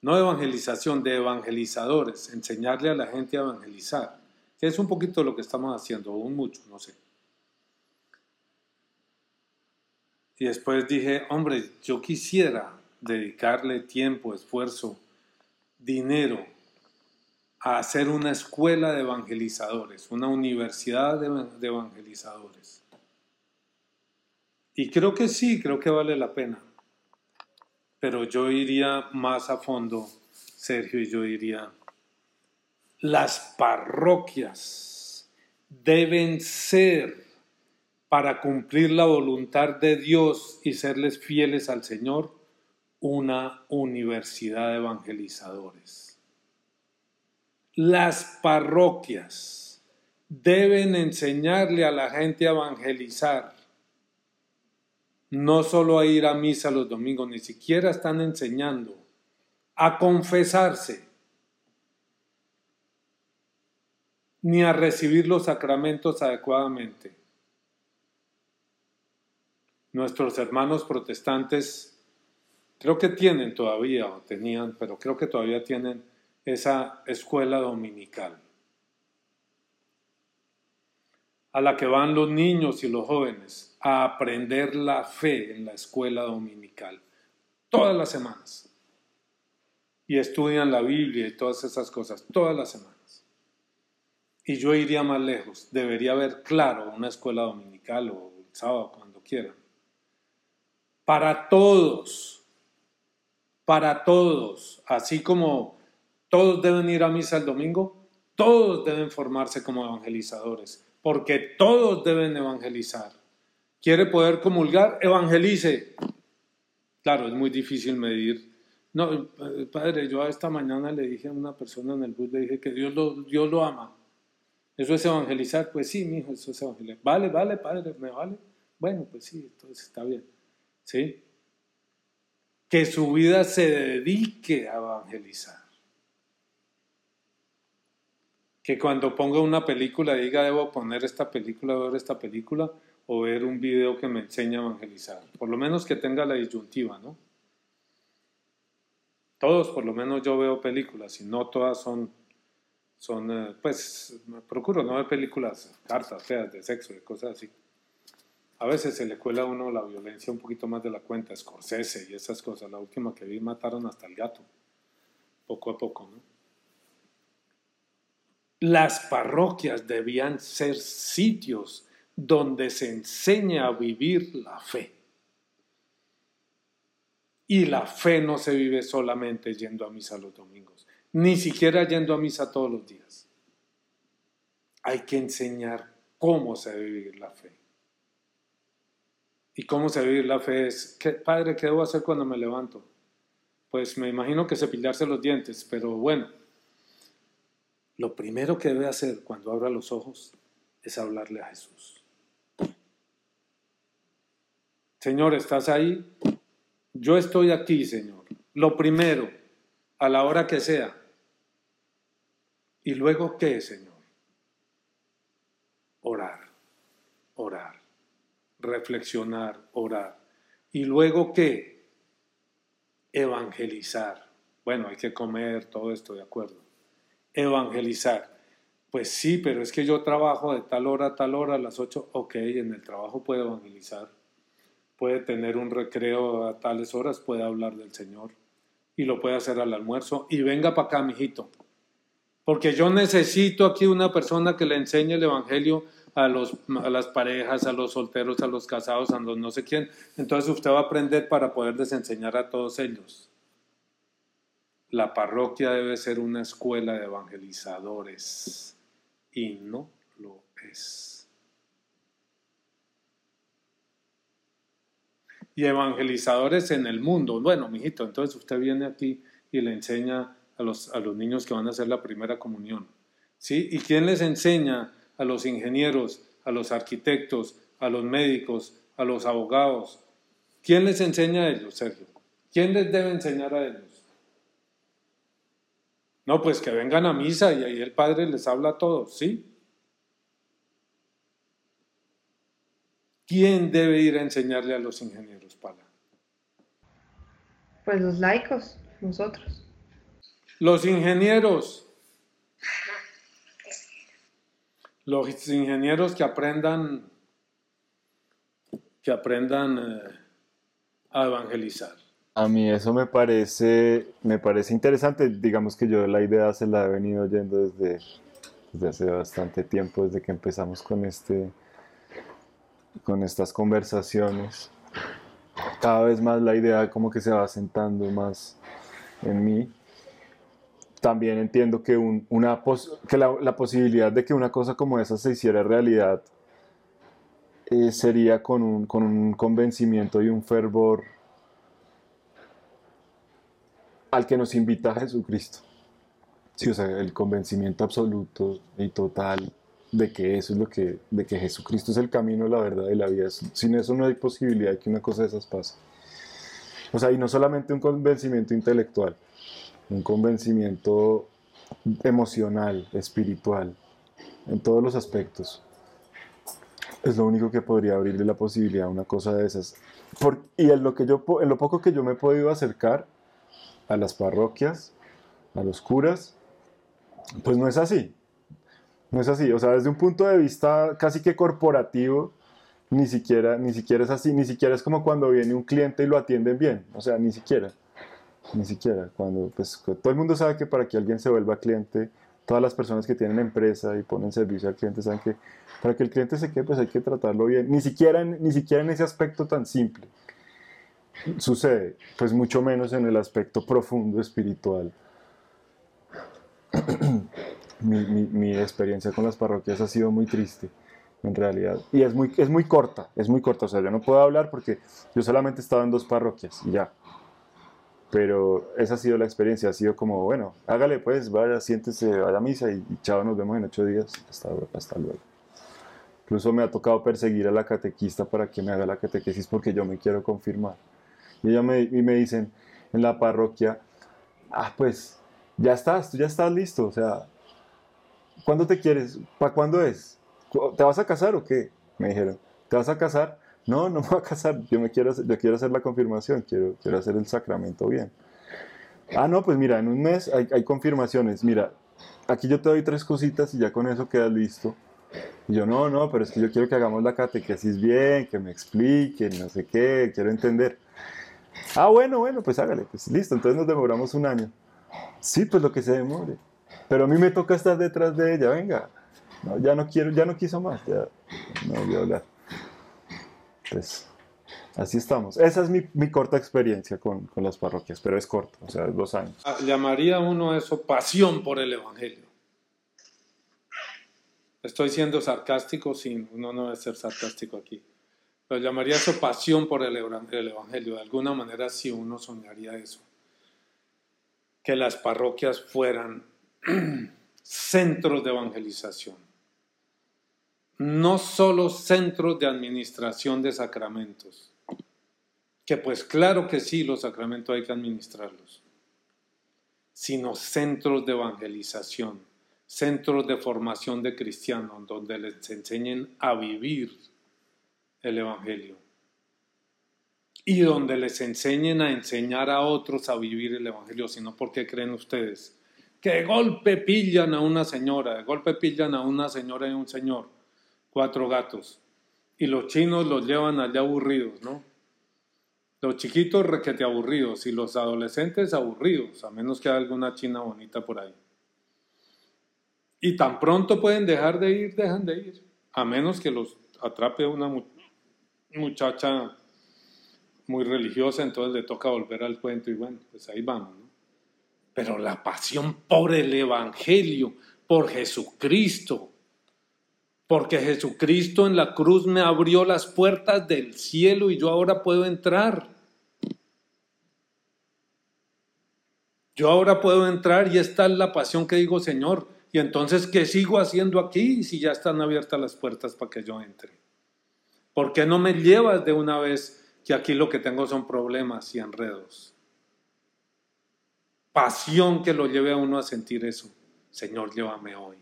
No de evangelización, de evangelizadores, enseñarle a la gente a evangelizar, que es un poquito lo que estamos haciendo, o un mucho, no sé. Y después dije, hombre, yo quisiera dedicarle tiempo, esfuerzo, dinero a hacer una escuela de evangelizadores, una universidad de, evangelizadores. Y creo que sí, creo que vale la pena. Pero yo iría más a fondo, Sergio, y yo diría, las parroquias deben ser para cumplir la voluntad de Dios y serles fieles al Señor, una universidad de evangelizadores. Las parroquias deben enseñarle a la gente a evangelizar no solo a ir a misa los domingos, ni siquiera están enseñando a confesarse, ni a recibir los sacramentos adecuadamente. Nuestros hermanos protestantes creo que tienen todavía, o tenían, pero creo que todavía tienen esa escuela dominical a la que van los niños y los jóvenes a aprender la fe en la escuela dominical, todas las semanas. Y estudian la Biblia y todas esas cosas, todas las semanas. Y yo iría más lejos, debería haber, claro, una escuela dominical o sábado, cuando quieran. Para todos, para todos, así como todos deben ir a misa el domingo, todos deben formarse como evangelizadores, porque todos deben evangelizar quiere poder comulgar, evangelice. Claro, es muy difícil medir. No, padre, yo esta mañana le dije a una persona en el bus, le dije que Dios lo, Dios lo ama. ¿Eso es evangelizar? Pues sí, mi hijo, eso es evangelizar. Vale, vale, padre, ¿me vale? Bueno, pues sí, entonces está bien. ¿Sí? Que su vida se dedique a evangelizar. Que cuando ponga una película diga, debo poner esta película, ver esta película, o ver un video que me enseñe a evangelizar. Por lo menos que tenga la disyuntiva, ¿no? Todos, por lo menos yo veo películas y no todas son, son eh, pues, procuro no ver películas, cartas feas de sexo, de cosas así. A veces se le cuela a uno la violencia un poquito más de la cuenta, Scorsese y esas cosas. La última que vi mataron hasta el gato, poco a poco, ¿no? Las parroquias debían ser sitios donde se enseña a vivir la fe. Y la fe no se vive solamente yendo a misa los domingos, ni siquiera yendo a misa todos los días. Hay que enseñar cómo se debe vivir la fe. ¿Y cómo se debe vivir la fe? Es, ¿qué, Padre, ¿qué debo hacer cuando me levanto? Pues me imagino que cepillarse los dientes, pero bueno, lo primero que debe hacer cuando abra los ojos es hablarle a Jesús. Señor, ¿estás ahí? Yo estoy aquí, Señor. Lo primero, a la hora que sea. ¿Y luego qué, Señor? Orar, orar, reflexionar, orar. ¿Y luego qué? Evangelizar. Bueno, hay que comer, todo esto, de acuerdo. Evangelizar. Pues sí, pero es que yo trabajo de tal hora a tal hora, a las 8. Ok, en el trabajo puedo evangelizar puede tener un recreo a tales horas, puede hablar del Señor y lo puede hacer al almuerzo. Y venga para acá, mijito. Porque yo necesito aquí una persona que le enseñe el Evangelio a, los, a las parejas, a los solteros, a los casados, a los no sé quién. Entonces usted va a aprender para poderles enseñar a todos ellos. La parroquia debe ser una escuela de evangelizadores y no lo es. Y evangelizadores en el mundo. Bueno, mijito, entonces usted viene aquí y le enseña a los, a los niños que van a hacer la primera comunión. ¿Sí? ¿Y quién les enseña a los ingenieros, a los arquitectos, a los médicos, a los abogados. ¿Quién les enseña a ellos, Sergio? ¿Quién les debe enseñar a ellos? No, pues que vengan a misa y ahí el Padre les habla a todos, ¿sí? ¿Quién debe ir a enseñarle a los ingenieros, Pala? Pues los laicos, nosotros. Los ingenieros, los ingenieros que aprendan que aprendan eh, a evangelizar. A mí eso me parece, me parece interesante. Digamos que yo la idea se la he venido oyendo desde, desde hace bastante tiempo, desde que empezamos con, este, con estas conversaciones. Cada vez más la idea como que se va sentando más en mí también entiendo que, una que la, posibilidad de que una cosa como esa se hiciera realidad eh, sería con un, con un convencimiento y un fervor al que nos invita Jesucristo. Sí, o sea, el convencimiento absoluto y total de que eso es lo que, de que Jesucristo es el camino, la verdad y la vida. Sin eso no hay posibilidad de que una cosa de esas pase. O sea, y no solamente un convencimiento intelectual, un convencimiento emocional, espiritual, en todos los aspectos. Es lo único que podría abrirle la posibilidad a una cosa de esas. y en lo, que yo, en lo poco que yo me he podido acercar a las parroquias, a los curas, pues no es así. No es así. O sea, desde un punto de vista casi que corporativo, ni siquiera, ni siquiera es así. Ni siquiera es como cuando viene un cliente y lo atienden bien. O sea, ni siquiera. Ni siquiera. Cuando pues, todo el mundo sabe que para que alguien se vuelva cliente, todas las personas que tienen empresa y ponen servicio al cliente saben que para que el cliente se quede, pues hay que tratarlo bien. Ni siquiera, ni siquiera en ese aspecto tan simple sucede, pues mucho menos en el aspecto profundo espiritual. Mi, mi, mi, experiencia con las parroquias ha sido muy triste, en realidad. Y es muy, es muy corta, es muy corta. O sea, yo no puedo hablar porque yo solamente he estado en dos parroquias y ya. Pero esa ha sido la experiencia, ha sido como, bueno, hágale pues, vaya, siéntese, vaya a misa y, chao, nos vemos en ocho días, hasta, hasta luego. Incluso me ha tocado perseguir a la catequista para que me haga la catequesis porque yo me quiero confirmar. Y, ella me, y me dicen en la parroquia, ah, pues, ya estás, tú ya estás listo, o sea, ¿cuándo te quieres? ¿Para cuándo es? ¿Te vas a casar o qué? Me dijeron, ¿te vas a casar? No, no me voy a casar, yo, me quiero, yo quiero hacer la confirmación, quiero, quiero hacer el sacramento bien. Ah, no, pues mira, en un mes hay, hay confirmaciones. Mira, aquí yo te doy tres cositas y ya con eso quedas listo. Y yo, no, no, pero es que yo quiero que hagamos la catequesis bien, que me explique, no sé qué, quiero entender. Ah, bueno, bueno, pues hágale, pues listo, entonces nos demoramos un año. Sí, pues lo que se demore. Pero a mí me toca estar detrás de ella, venga. No, ya no quiero, ya no quiso más, ya no voy a hablar. Pues así estamos. Esa es mi, corta experiencia con, las parroquias, pero es corta, o sea, dos años. Ah, llamaría uno eso pasión por el Evangelio. Estoy siendo sarcástico, sí, uno no debe ser sarcástico aquí. Pero llamaría eso pasión por el, el Evangelio. De alguna manera sí uno soñaría eso. Que las parroquias fueran centros de evangelización. No solo centros de administración de sacramentos, que pues claro que sí, los sacramentos hay que administrarlos, sino centros de evangelización, centros de formación de cristianos, donde les enseñen a vivir el Evangelio. Y donde les enseñen a enseñar a otros a vivir el Evangelio, sino porque creen ustedes que de golpe pillan a una señora, de golpe pillan a una señora y un señor cuatro gatos. Y los chinos los llevan allá aburridos, ¿no? Los chiquitos requete aburridos y los adolescentes aburridos, a menos que haya alguna china bonita por ahí. Y tan pronto pueden dejar de ir, dejan de ir. A menos que los atrape una muchacha muy religiosa, entonces le toca volver al cuento y bueno, pues ahí vamos. Pero la pasión por el Evangelio, por Jesucristo, porque Jesucristo en la cruz me abrió las puertas del cielo y yo ahora puedo entrar. Yo ahora puedo entrar y esta es la pasión que digo, Señor, y entonces, ¿qué sigo haciendo aquí si ya están abiertas las puertas para que yo entre? ¿Por qué no me llevas de una vez que aquí lo que tengo son problemas y enredos? Pasión que lo lleve a uno a sentir eso. Señor, llévame hoy.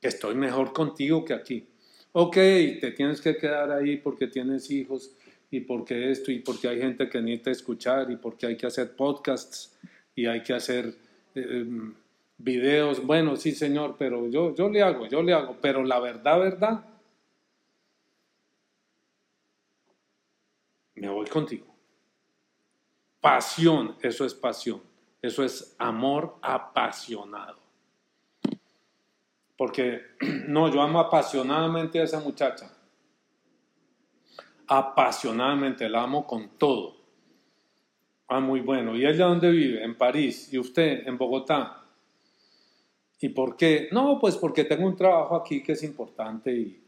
Estoy mejor contigo que aquí. Ok, te tienes que quedar ahí porque tienes hijos y porque esto y porque hay gente que necesita escuchar y porque hay que hacer podcasts y hay que hacer em, videos. Bueno, sí, Señor, pero yo, yo le hago, yo le hago. Pero la verdad, verdad, me voy contigo. Pasión, eso es pasión. Eso es amor apasionado. Porque no, yo amo apasionadamente a esa muchacha. Apasionadamente, la amo con todo. Ah, muy bueno. ¿Y ella dónde vive? En París. ¿Y usted en Bogotá? ¿Y por qué? No, pues porque tengo un trabajo aquí que es importante y,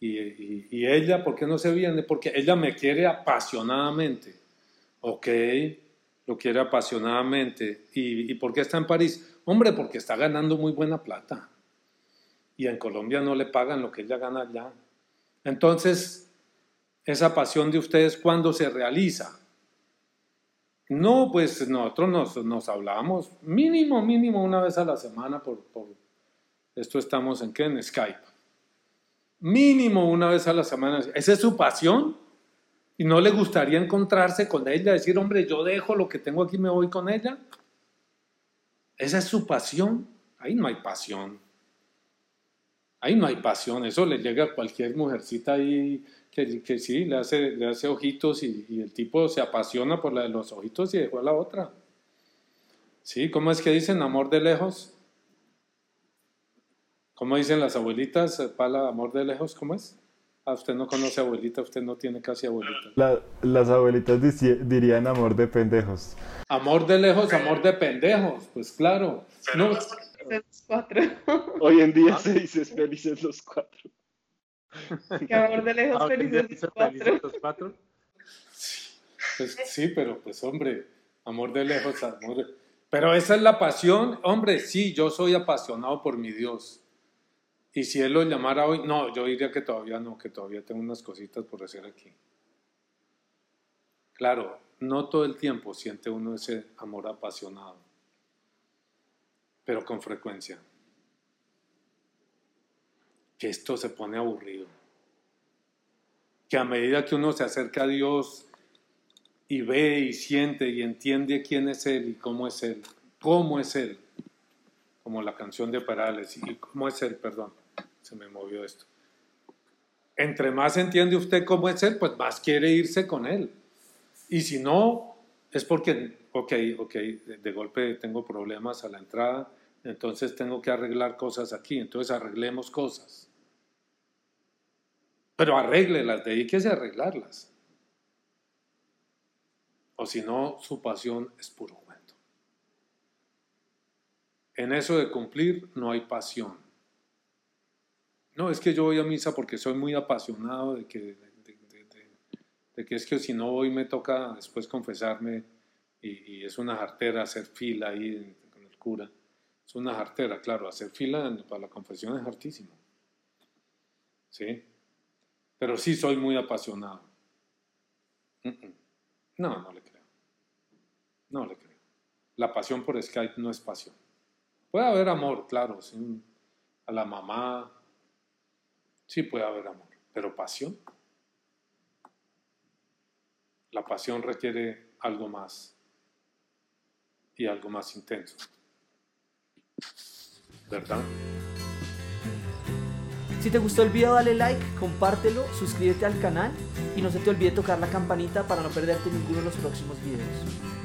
y, ella, ¿por qué no se viene? Porque ella me quiere apasionadamente. Ok, lo quiere apasionadamente. ¿Y, ¿Y por qué está en París? Hombre, porque está ganando muy buena plata. Y en Colombia no le pagan lo que ella gana allá. Entonces, esa pasión de ustedes, ¿cuándo se realiza? No, pues nosotros nos, nos hablamos mínimo, mínimo una vez a la semana por, por esto estamos en qué? En Skype. Mínimo una vez a la semana. ¿Esa es su pasión? ¿Y no le gustaría encontrarse con ella? Decir, hombre, yo dejo lo que tengo aquí me voy con ella. ¿Esa es su pasión? Ahí no hay pasión. Ahí no hay pasión. Eso le llega a cualquier mujercita ahí que, sí, le hace, le hace ojitos y, y, el tipo se apasiona por la de los ojitos y dejó a la otra. ¿Sí? ¿Cómo es que dicen amor de lejos? ¿Cómo dicen las abuelitas? Pala, amor de lejos, ¿cómo es? Ah, usted no conoce abuelita, usted no tiene casi abuelita. las abuelitas dirían amor de pendejos. Amor de lejos, amor de pendejos, pues claro. No. Cuatro. Hoy en día se dice felices los cuatro. Que amor de lejos, felices los cuatro. Pues, sí, pero pues hombre, amor de lejos, amor Pero esa es la pasión, hombre, sí, yo soy apasionado por mi Dios. Y si Él lo llamara hoy, no, yo diría que todavía no, que todavía tengo unas cositas por hacer aquí. Claro, no todo el tiempo siente uno ese amor apasionado, pero con frecuencia que esto se pone aburrido. Que a medida que uno se acerca a Dios y ve y siente y entiende quién es Él y cómo es Él, cómo es Él, como la canción de Perales, y cómo es Él, perdón, se me movió esto. Entre más entiende usted cómo es Él, pues más quiere irse con Él. Y si no, es porque, ok, ok, de golpe tengo problemas a la entrada, entonces tengo que arreglar cosas aquí, entonces arreglemos cosas. Pero arréglelas, dedíquese a arreglarlas. O si no, su pasión es puro cuento. En eso de cumplir no hay pasión. No, es que yo voy a misa porque soy muy apasionado de que, de, que es que si no voy me toca después confesarme y, es una jartera hacer fila ahí con el cura. Es una jartera, claro, hacer fila para la confesión es hartísimo. ¿Sí? Pero sí soy muy apasionado. No, no le creo. No le creo. La pasión por Skype no es pasión. Puede haber amor, claro, a la mamá. Sí puede haber amor, pero pasión. La pasión requiere algo más y algo más intenso. ¿verdad? Si te gustó el video dale like, compártelo, suscríbete al canal y no se te olvide tocar la campanita para no perderte ninguno de los próximos videos.